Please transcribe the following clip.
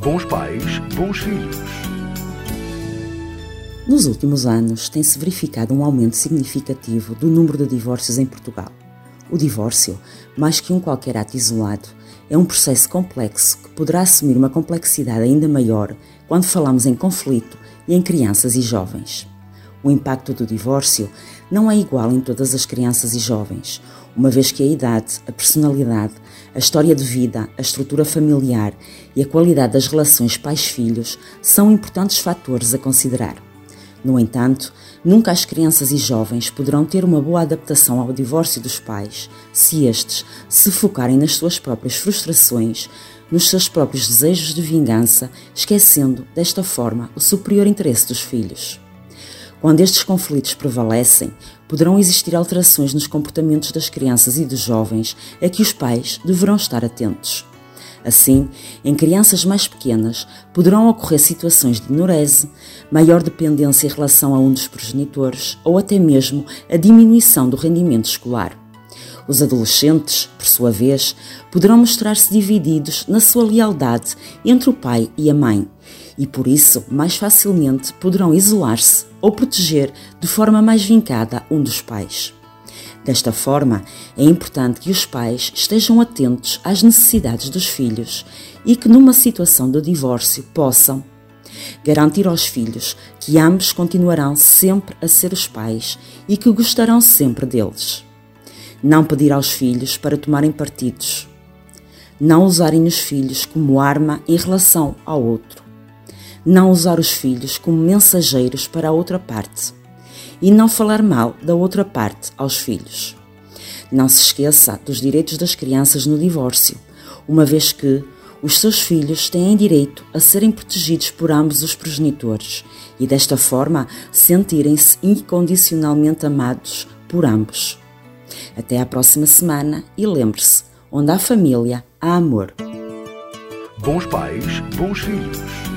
Bons pais, bons filhos. Nos últimos anos, tem-se verificado um aumento significativo do número de divórcios em Portugal. O divórcio, mais que um qualquer ato isolado, é um processo complexo que poderá assumir uma complexidade ainda maior quando falamos em conflito e em crianças e jovens. O impacto do divórcio não é igual em todas as crianças e jovens, uma vez que a idade, a personalidade, a história de vida, a estrutura familiar e a qualidade das relações pais-filhos são importantes fatores a considerar. No entanto, nunca as crianças e jovens poderão ter uma boa adaptação ao divórcio dos pais se estes se focarem nas suas próprias frustrações, nos seus próprios desejos de vingança, esquecendo, desta forma, o superior interesse dos filhos. Quando estes conflitos prevalecem, poderão existir alterações nos comportamentos das crianças e dos jovens a que os pais deverão estar atentos. Assim, em crianças mais pequenas, poderão ocorrer situações de enurese, maior dependência em relação a um dos progenitores ou até mesmo a diminuição do rendimento escolar. Os adolescentes, por sua vez, poderão mostrar-se divididos na sua lealdade entre o pai e a mãe e, por isso, mais facilmente poderão isolar-se ou proteger de forma mais vincada um dos pais. Desta forma, é importante que os pais estejam atentos às necessidades dos filhos e que, numa situação de divórcio, possam garantir aos filhos que ambos continuarão sempre a ser os pais e que gostarão sempre deles. Não pedir aos filhos para tomarem partidos. Não usarem os filhos como arma em relação ao outro não usar os filhos como mensageiros para a outra parte e não falar mal da outra parte aos filhos. Não se esqueça dos direitos das crianças no divórcio, uma vez que os seus filhos têm direito a serem protegidos por ambos os progenitores e, desta forma, sentirem-se incondicionalmente amados por ambos. Até à próxima semana e lembre-se: onde há família, há amor. Bons pais, bons filhos.